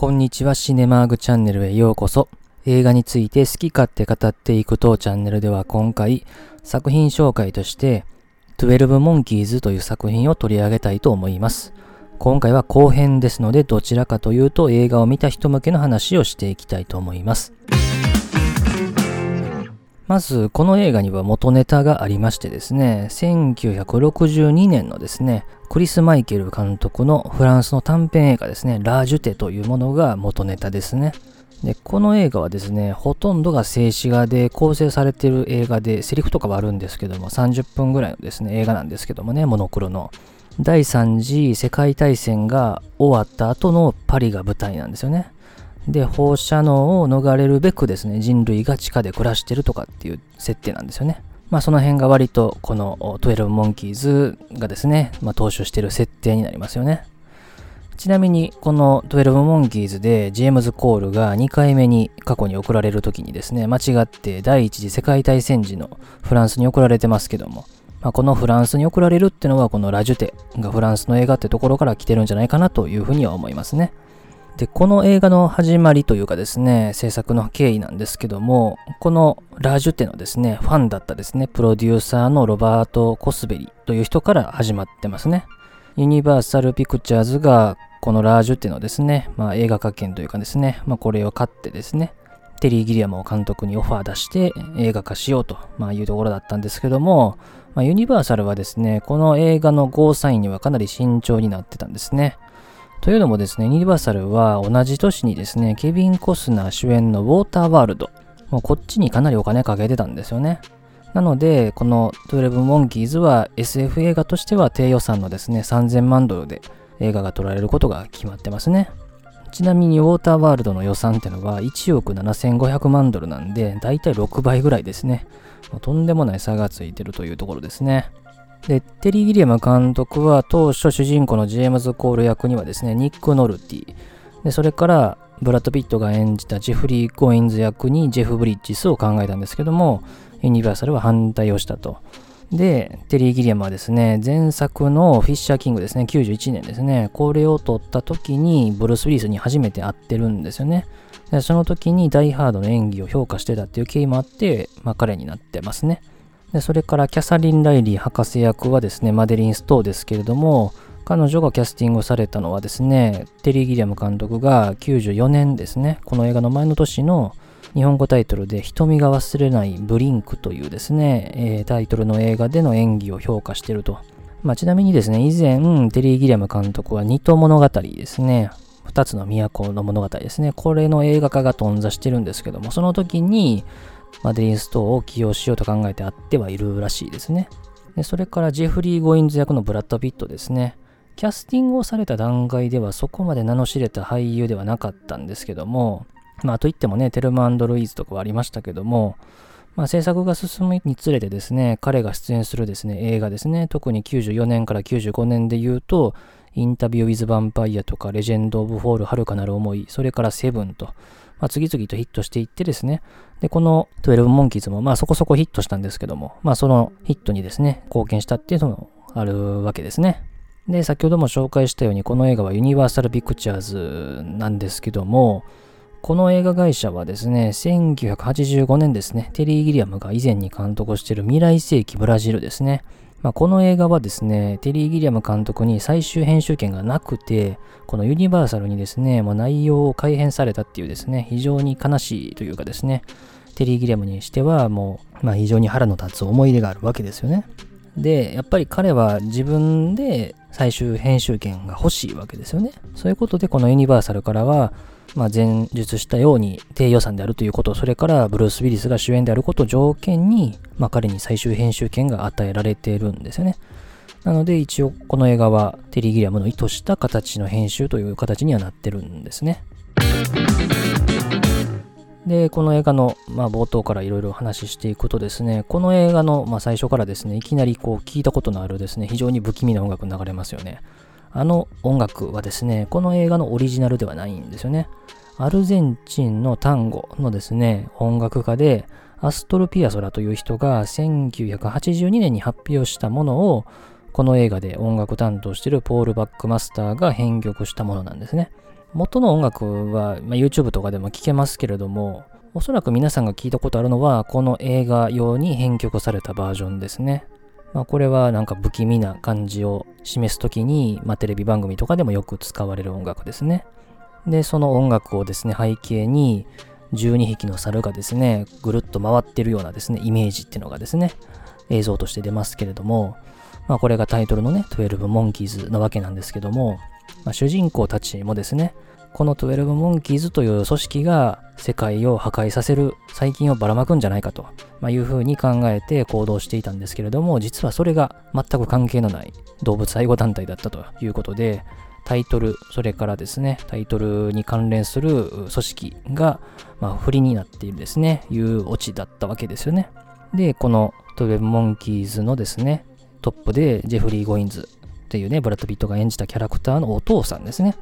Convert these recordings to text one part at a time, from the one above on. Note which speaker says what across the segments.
Speaker 1: こんにちは、シネマーグチャンネルへようこそ。映画について好き勝手語っていく当チャンネルでは今回、作品紹介として、12モンキーズという作品を取り上げたいと思います。今回は後編ですので、どちらかというと映画を見た人向けの話をしていきたいと思います。まず、この映画には元ネタがありましてですね、1962年のですね、クリス・マイケル監督のフランスの短編映画ですね、ラージュテというものが元ネタですね。で、この映画はですね、ほとんどが静止画で構成されている映画で、セリフとかはあるんですけども、30分ぐらいのですね、映画なんですけどもね、モノクロの。第3次世界大戦が終わった後のパリが舞台なんですよね。で、放射能を逃れるべくですね、人類が地下で暮らしてるとかっていう設定なんですよね。まあその辺が割とこの12モンキーズがですね、まあ踏襲してる設定になりますよね。ちなみにこの12モンキーズでジェームズ・コールが2回目に過去に送られる時にですね、間違って第一次世界大戦時のフランスに送られてますけども、まあ、このフランスに送られるってのはこのラジュテがフランスの映画ってところから来てるんじゃないかなというふうには思いますね。で、この映画の始まりというかですね、制作の経緯なんですけども、このラージュテのですね、ファンだったですね、プロデューサーのロバート・コスベリという人から始まってますね。ユニバーサル・ピクチャーズがこのラージュテのですね、まあ、映画化権というかですね、まあ、これを買ってですね、テリー・ギリアムを監督にオファー出して映画化しようと、まあ、いうところだったんですけども、まあ、ユニバーサルはですね、この映画のゴーサインにはかなり慎重になってたんですね。というのもですね、ユニバーサルは同じ年にですね、ケビン・コスナー主演のウォーターワールド、もうこっちにかなりお金かけてたんですよね。なので、この12モンキーズは SF 映画としては低予算のですね、3000万ドルで映画が撮られることが決まってますね。ちなみにウォーターワールドの予算ってのは1億7500万ドルなんで、だいたい6倍ぐらいですね。とんでもない差がついてるというところですね。で、テリー・ギリアム監督は当初主人公のジェームズ・コール役にはですね、ニック・ノルティ、でそれからブラッド・ピットが演じたジェフリー・ゴインズ役にジェフ・ブリッジスを考えたんですけども、ユニバーサルは反対をしたと。で、テリー・ギリアムはですね、前作のフィッシャー・キングですね、91年ですね、これを撮った時にブルース・ウィリスに初めて会ってるんですよね。でその時にダイ・ハードの演技を評価してたっていう経緯もあって、まあ彼になってますね。でそれからキャサリン・ライリー博士役はですね、マデリン・ストーですけれども、彼女がキャスティングされたのはですね、テリー・ギリアム監督が94年ですね、この映画の前の年の日本語タイトルで瞳が忘れないブリンクというですね、えー、タイトルの映画での演技を評価してると。まあ、ちなみにですね、以前、テリー・ギリアム監督は二刀物語ですね、二つの都の物語ですね、これの映画化が頓挫してるんですけども、その時に、マデリン・ストーを起用しようと考えてあってはいるらしいですね。でそれからジェフリー・ゴインズ役のブラッド・ピットですね。キャスティングをされた段階ではそこまで名の知れた俳優ではなかったんですけども、まあといってもね、テルマ&ルイーズとかはありましたけども、まあ制作が進むにつれてですね、彼が出演するですね、映画ですね、特に94年から95年で言うと、インタビュー・ウィズ・ヴァンパイアとか、レジェンド・オブ・フォール、遥かなる思い、それからセブンと、まあ、次々とヒットしていってですね、で、この12モンキーズもまあそこそこヒットしたんですけども、まあそのヒットにですね、貢献したっていうのもあるわけですね。で、先ほども紹介したように、この映画はユニバーサル・ピクチャーズなんですけども、この映画会社はですね、1985年ですね、テリー・ギリアムが以前に監督している未来世紀ブラジルですね。まあ、この映画はですね、テリー・ギリアム監督に最終編集権がなくて、このユニバーサルにですね、もう内容を改変されたっていうですね、非常に悲しいというかですね、テリー・ギリアムにしてはもう、まあ、非常に腹の立つ思い出があるわけですよね。で、やっぱり彼は自分で最終編集権が欲しいわけですよね。そういうことでこのユニバーサルからは、まあ、前述したように低予算であるということ、それからブルース・ウィリスが主演であることを条件に、まあ、彼に最終編集権が与えられているんですよね。なので一応この映画はテリー・ギリアムの意図した形の編集という形にはなってるんですね。で、この映画の、まあ、冒頭からいろいろ話していくとですね、この映画の、まあ、最初からですね、いきなりこう聞いたことのあるですね、非常に不気味な音楽流れますよね。あの音楽はですね、この映画のオリジナルではないんですよね。アルゼンチンの単語のですね、音楽家で、アストルピアソラという人が1982年に発表したものを、この映画で音楽担当しているポール・バックマスターが編曲したものなんですね。元の音楽は、まあ、YouTube とかでも聴けますけれども、おそらく皆さんが聞いたことあるのは、この映画用に編曲されたバージョンですね。まあ、これはなんか不気味な感じを示す時に、まあ、テレビ番組とかでもよく使われる音楽ですね。で、その音楽をですね、背景に、12匹の猿がですね、ぐるっと回ってるようなですね、イメージっていうのがですね、映像として出ますけれども、まあこれがタイトルのね、12モンキーズなわけなんですけども、まあ、主人公たちもですね、この12モンキーズという組織が世界を破壊させる細菌をばらまくんじゃないかと、ま、いうふうに考えて行動していたんですけれども、実はそれが全く関係のない動物愛護団体だったということで、タイトル、それからですね、タイトルに関連する組織が、ま、不利になっているですね、いうオチだったわけですよね。で、この12モンキーズのですね、トップでジェフリー・ゴインズっていうね、ブラッド・ピットが演じたキャラクターのお父さんですね。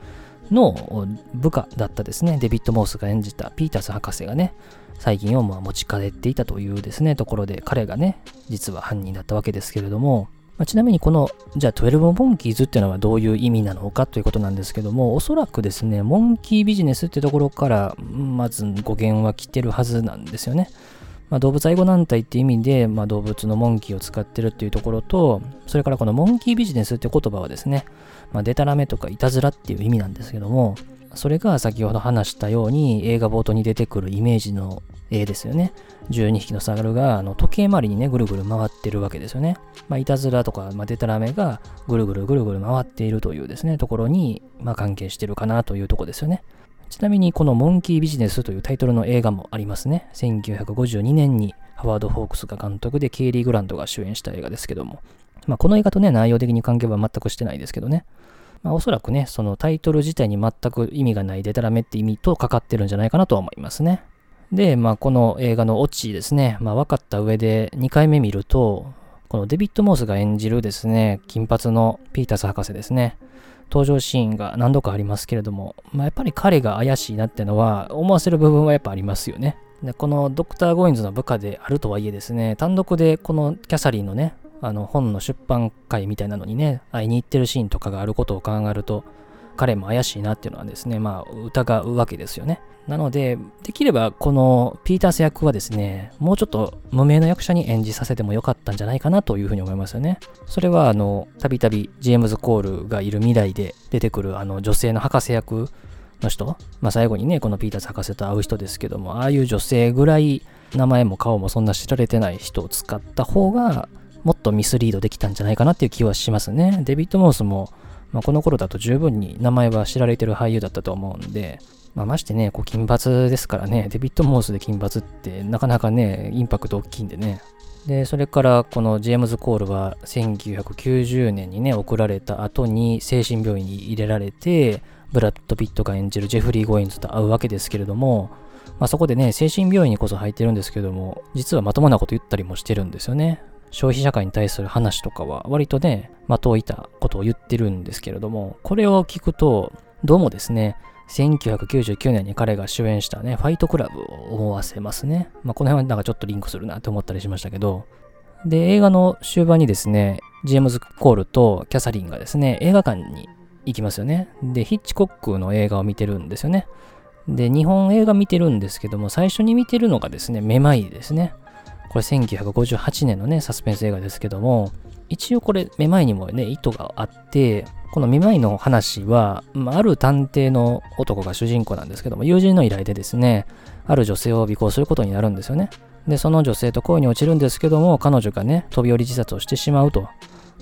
Speaker 1: の部下だったですね、デビッド・モースが演じたピータース博士がね、最近をまあ持ち帰っていたというですね、ところで彼がね、実は犯人だったわけですけれども、まあ、ちなみにこの、じゃあ12モンキーズっていうのはどういう意味なのかということなんですけども、おそらくですね、モンキービジネスってところから、まず語源は来てるはずなんですよね。まあ、動物愛護団体って意味で、まあ、動物のモンキーを使ってるっていうところと、それからこのモンキービジネスって言葉はですね、まあ、デタラメとかいたずらっていう意味なんですけども、それが先ほど話したように映画冒頭に出てくるイメージの絵ですよね。12匹の猿があの時計回りにね、ぐるぐる回ってるわけですよね。まあ、いたずらとか、まあ、デタラメがぐるぐるぐるぐる回っているというですね、ところに、まあ、関係してるかなというとこですよね。ちなみにこのモンキービジネスというタイトルの映画もありますね。1952年にハワード・ホークスが監督でケイリー・グランドが主演した映画ですけども。まあ、この映画とね、内容的に関係は全くしてないですけどね。まあ、おそらくね、そのタイトル自体に全く意味がないデタラメって意味とかかってるんじゃないかなとは思いますね。で、まあ、この映画のオチですね、まあ、分かった上で2回目見ると、このデビッド・モースが演じるですね、金髪のピータス博士ですね、登場シーンが何度かありますけれども、まあ、やっぱり彼が怪しいなってのは思わせる部分はやっぱありますよね。でこのドクター・ゴインズの部下であるとはいえですね、単独でこのキャサリンのね、あの本の出版会みたいなのにね、会いに行ってるシーンとかがあることを考えると、彼も怪しいなっていうのはですね、まあ疑うわけですよね。なので、できればこのピータース役はですね、もうちょっと無名な役者に演じさせてもよかったんじゃないかなというふうに思いますよね。それはあの、たびたびジェームズ・コールがいる未来で出てくるあの女性の博士役の人、まあ最後にね、このピータース博士と会う人ですけども、ああいう女性ぐらい名前も顔もそんな知られてない人を使った方が、もっとミスリードできたんじゃないかなっていう気はしますね。デビッド・モースも、まあ、この頃だと十分に名前は知られてる俳優だったと思うんで、まあ、ましてね、こう金髪ですからね、デビッド・モースで金髪ってなかなかね、インパクト大きいんでね。で、それからこのジェームズ・コールは1990年にね、送られた後に精神病院に入れられて、ブラッド・ピットが演じるジェフリー・ゴインズと会うわけですけれども、まあ、そこでね、精神病院にこそ入ってるんですけども、実はまともなこと言ったりもしてるんですよね。消費社会に対する話とかは割とね、的をいたことを言ってるんですけれども、これを聞くと、どうもですね、1999年に彼が主演したね、ファイトクラブを思わせますね。まあ、この辺はなんかちょっとリンクするなって思ったりしましたけど、で、映画の終盤にですね、ジェームズ・コールとキャサリンがですね、映画館に行きますよね。で、ヒッチコックの映画を見てるんですよね。で、日本映画見てるんですけども、最初に見てるのがですね、めまいですね。これ1958年のね、サスペンス映画ですけども、一応これ、めまいにもね、意図があって、このめまいの話は、ある探偵の男が主人公なんですけども、友人の依頼でですね、ある女性を尾行することになるんですよね。で、その女性と恋に落ちるんですけども、彼女がね、飛び降り自殺をしてしまうと。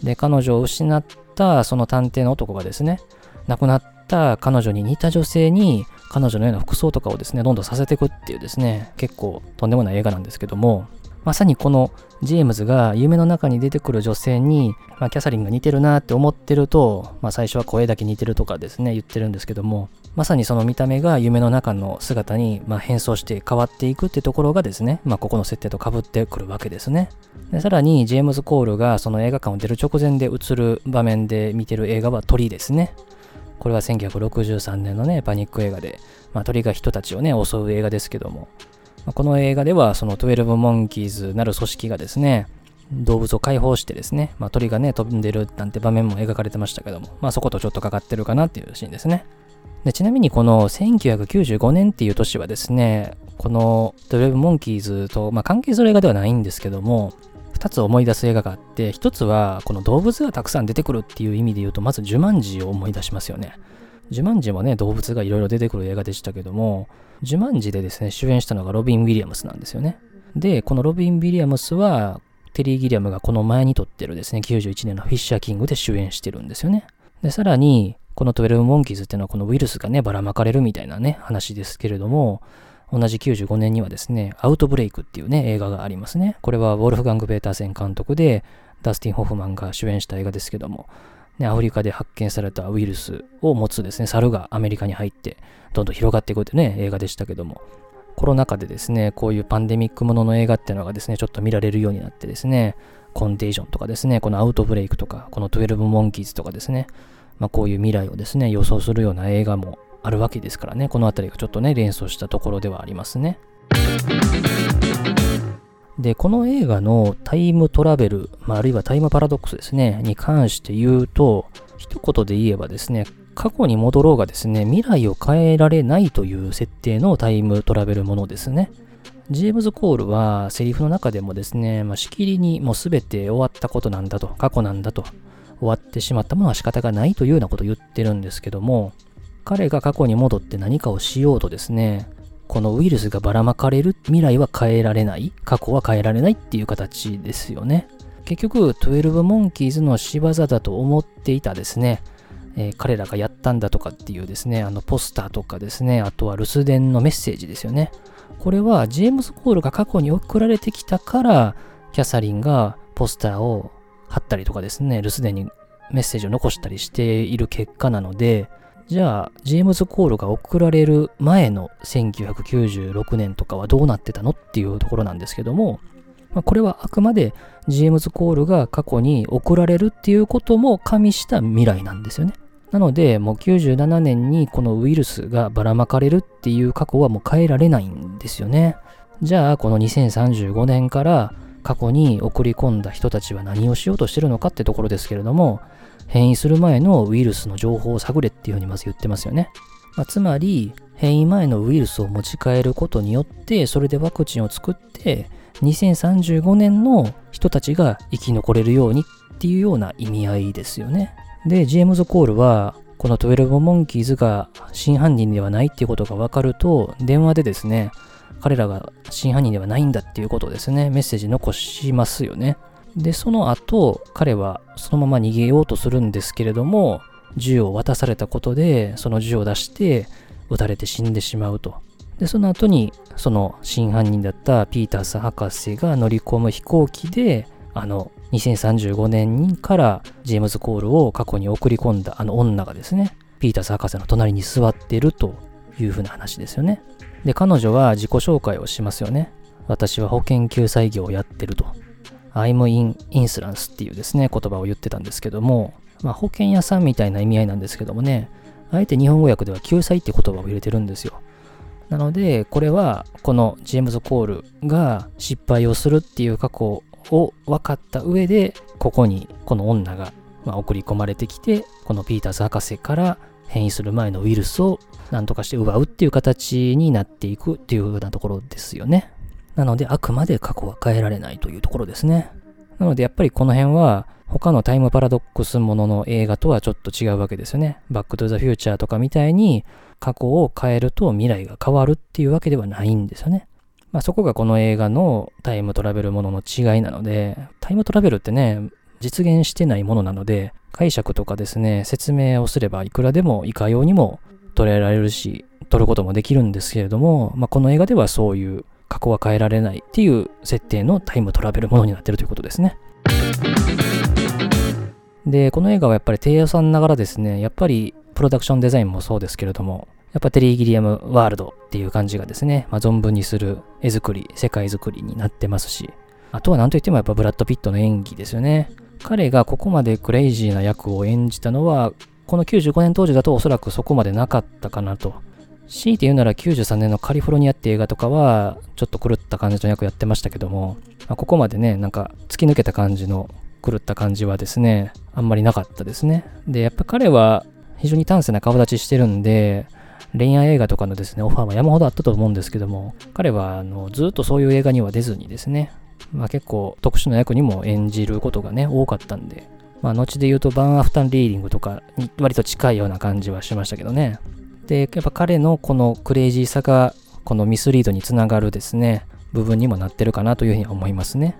Speaker 1: で、彼女を失ったその探偵の男がですね、亡くなった彼女に似た女性に、彼女のような服装とかをですね、どんどんさせていくっていうですね、結構とんでもない映画なんですけども、まさにこのジェームズが夢の中に出てくる女性に、まあ、キャサリンが似てるなって思ってると、まあ、最初は声だけ似てるとかですね、言ってるんですけども、まさにその見た目が夢の中の姿に、まあ、変装して変わっていくってところがですね、まあ、ここの設定と被ってくるわけですね。でさらに、ジェームズ・コールがその映画館を出る直前で映る場面で見てる映画は鳥ですね。これは1963年のね、パニック映画で、まあ、鳥が人たちをね、襲う映画ですけども、この映画ではその12モンキーズなる組織がですね、動物を解放してですね、まあ、鳥がね、飛んでるなんて場面も描かれてましたけども、まあそことちょっとかかってるかなっていうシーンですね。でちなみにこの1995年っていう年はですね、この12モンキーズと、まあ、関係する映画ではないんですけども、2つ思い出す映画があって、1つはこの動物がたくさん出てくるっていう意味で言うと、まずジュマンジを思い出しますよね。ジュマンジもね、動物がいろいろ出てくる映画でしたけども、ジュマンジでですね、主演したのがロビン・ウィリアムスなんですよね。で、このロビン・ウィリアムスは、テリー・ギリアムがこの前に撮ってるですね、91年のフィッシャー・キングで主演してるんですよね。で、さらに、この12モンキーズっていうのはこのウイルスがね、ばらまかれるみたいなね、話ですけれども、同じ95年にはですね、アウトブレイクっていうね、映画がありますね。これはウォルフガング・ペーターセン監督で、ダスティン・ホフマンが主演した映画ですけども、ね、アフリカで発見されたウイルスを持つですね、猿がアメリカに入って、どんどん広がっていくってね、映画でしたけども、コロナ禍でですね、こういうパンデミックものの映画っていうのがですね、ちょっと見られるようになってですね、コンテージョンとかですね、このアウトブレイクとか、この12モンキーズとかですね、まあ、こういう未来をですね、予想するような映画もあるわけですからね、この辺りがちょっとね、連想したところではありますね。で、この映画のタイムトラベル、まあ、あるいはタイムパラドックスですね、に関して言うと、一言で言えばですね、過去に戻ろうがですね、未来を変えられないという設定のタイムトラベルものですね。ジェームズ・コールはセリフの中でもですね、まあ、しきりにもう全て終わったことなんだと、過去なんだと、終わってしまったものは仕方がないというようなことを言ってるんですけども、彼が過去に戻って何かをしようとですね、このウイルスがばらまかれる未来は変えられない、過去は変えられないっていう形ですよね。結局、12モンキーズの仕業だと思っていたですね、えー、彼らがやったんだとかっていうですね、あのポスターとかですね、あとは留守電のメッセージですよね。これはジェームズ・コールが過去に送られてきたから、キャサリンがポスターを貼ったりとかですね、留守電にメッセージを残したりしている結果なので、じゃあ、ジェームズ・コールが送られる前の1996年とかはどうなってたのっていうところなんですけども、まあ、これはあくまでジェームズ・コールが過去に送られるっていうことも加味した未来なんですよね。なので、もう97年にこのウイルスがばらまかれるっていう過去はもう変えられないんですよね。じゃあ、この2035年から過去に送り込んだ人たちは何をしようとしてるのかってところですけれども、変異する前のウイルスの情報を探れっていうふうにまず言ってますよね。まあ、つまり、変異前のウイルスを持ち帰ることによって、それでワクチンを作って、2035年の人たちが生き残れるようにっていうような意味合いですよね。で、ジェームズ・コールは、この12モンキーズが真犯人ではないっていうことが分かると、電話でですね、彼らが真犯人ではないんだっていうことをですね、メッセージ残しますよね。で、その後、彼はそのまま逃げようとするんですけれども、銃を渡されたことで、その銃を出して、撃たれて死んでしまうと。で、その後に、その真犯人だったピータース博士が乗り込む飛行機で、あの、2035年からジェームズ・コールを過去に送り込んだあの女がですね、ピータース博士の隣に座ってるというふうな話ですよね。で、彼女は自己紹介をしますよね。私は保険救済業をやってると。I'm in insurance っていうですね、言葉を言ってたんですけども、まあ、保険屋さんみたいな意味合いなんですけどもね、あえて日本語訳では救済って言葉を入れてるんですよ。なので、これは、このジェームズ・コールが失敗をするっていう過去を分かった上で、ここにこの女が、ま送り込まれてきて、このピーターズ博士から変異する前のウイルスを何とかして奪うっていう形になっていくっていうようなところですよね。なので、あくまで過去は変えられないというところですね。なので、やっぱりこの辺は、他のタイムパラドックスものの映画とはちょっと違うわけですよね。バック・トゥ・ザ・フューチャーとかみたいに、過去を変えると未来が変わるっていうわけではないんですよね。まあ、そこがこの映画のタイムトラベルものの違いなので、タイムトラベルってね、実現してないものなので、解釈とかですね、説明をすればいくらでもいかようにも捉えられるし、撮ることもできるんですけれども、まあ、この映画ではそういう過去は変えられないっていう設定のタイムトラベルものになってるということですね。で、この映画はやっぱり低予算ながらですね、やっぱりプロダクションデザインもそうですけれども、やっぱテリー・ギリアムワールドっていう感じがですね、まあ、存分にする絵作り、世界作りになってますし、あとは何といってもやっぱブラッド・ピットの演技ですよね。彼がここまでクレイジーな役を演じたのは、この95年当時だとおそらくそこまでなかったかなと。強いて言うなら93年のカリフォルニアって映画とかは、ちょっと狂った感じの役やってましたけども、まあ、ここまでね、なんか突き抜けた感じの狂った感じはですね、あんまりなかったですね。で、やっぱ彼は非常に端正な顔立ちしてるんで、恋愛映画とかのですね、オファーは山ほどあったと思うんですけども、彼はあのずっとそういう映画には出ずにですね、まあ、結構特殊な役にも演じることがね、多かったんで、まあ、後で言うとバンアフターリーディングとかに割と近いような感じはしましたけどね。で、やっぱ彼のこのクレイジーさが、このミスリードにつながるですね、部分にもなってるかなというふうに思いますね。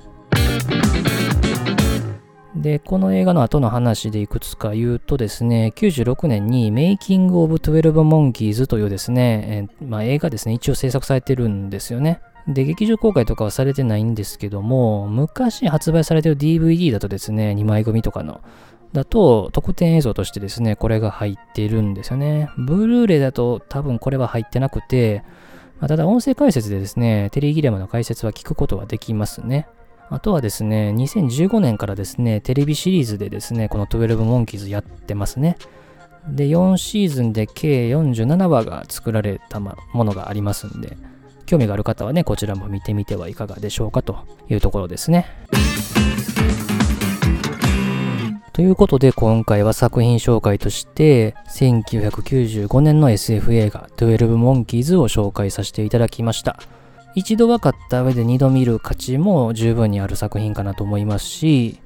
Speaker 1: で、この映画の後の話でいくつか言うとですね、96年にメイキング・オブ・12モンキーズというですね、え、まあ、映画ですね、一応制作されてるんですよね。で、劇場公開とかはされてないんですけども、昔発売されてる DVD だとですね、2枚組とかの、だと特典映像としてですね、これが入ってるんですよね。ブルーレイだと多分これは入ってなくて、まあ、ただ音声解説でですね、テレビギレムの解説は聞くことはできますね。あとはですね、2015年からですね、テレビシリーズでですね、この12モンキーズやってますね。で、4シーズンで計47話が作られたものがありますんで、興味がある方はね、こちらも見てみてはいかがでしょうかというところですね。ということで今回は作品紹介として1995年の SF 映画12モンキーズを紹介させていただきました。一度分かった上で二度見る価値も十分にある作品かなと思いますし、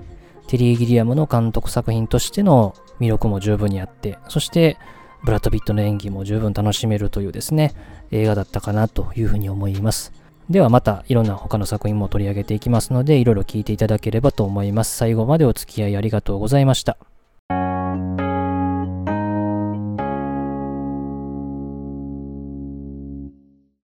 Speaker 1: テリー・ギリアムの監督作品としての魅力も十分にあって、そしてブラッド・ピットの演技も十分楽しめるというですね、映画だったかなというふうに思います。ではまたいろんな他の作品も取り上げていきますので、いろいろ聞いていただければと思います。最後までお付き合いありがとうございました。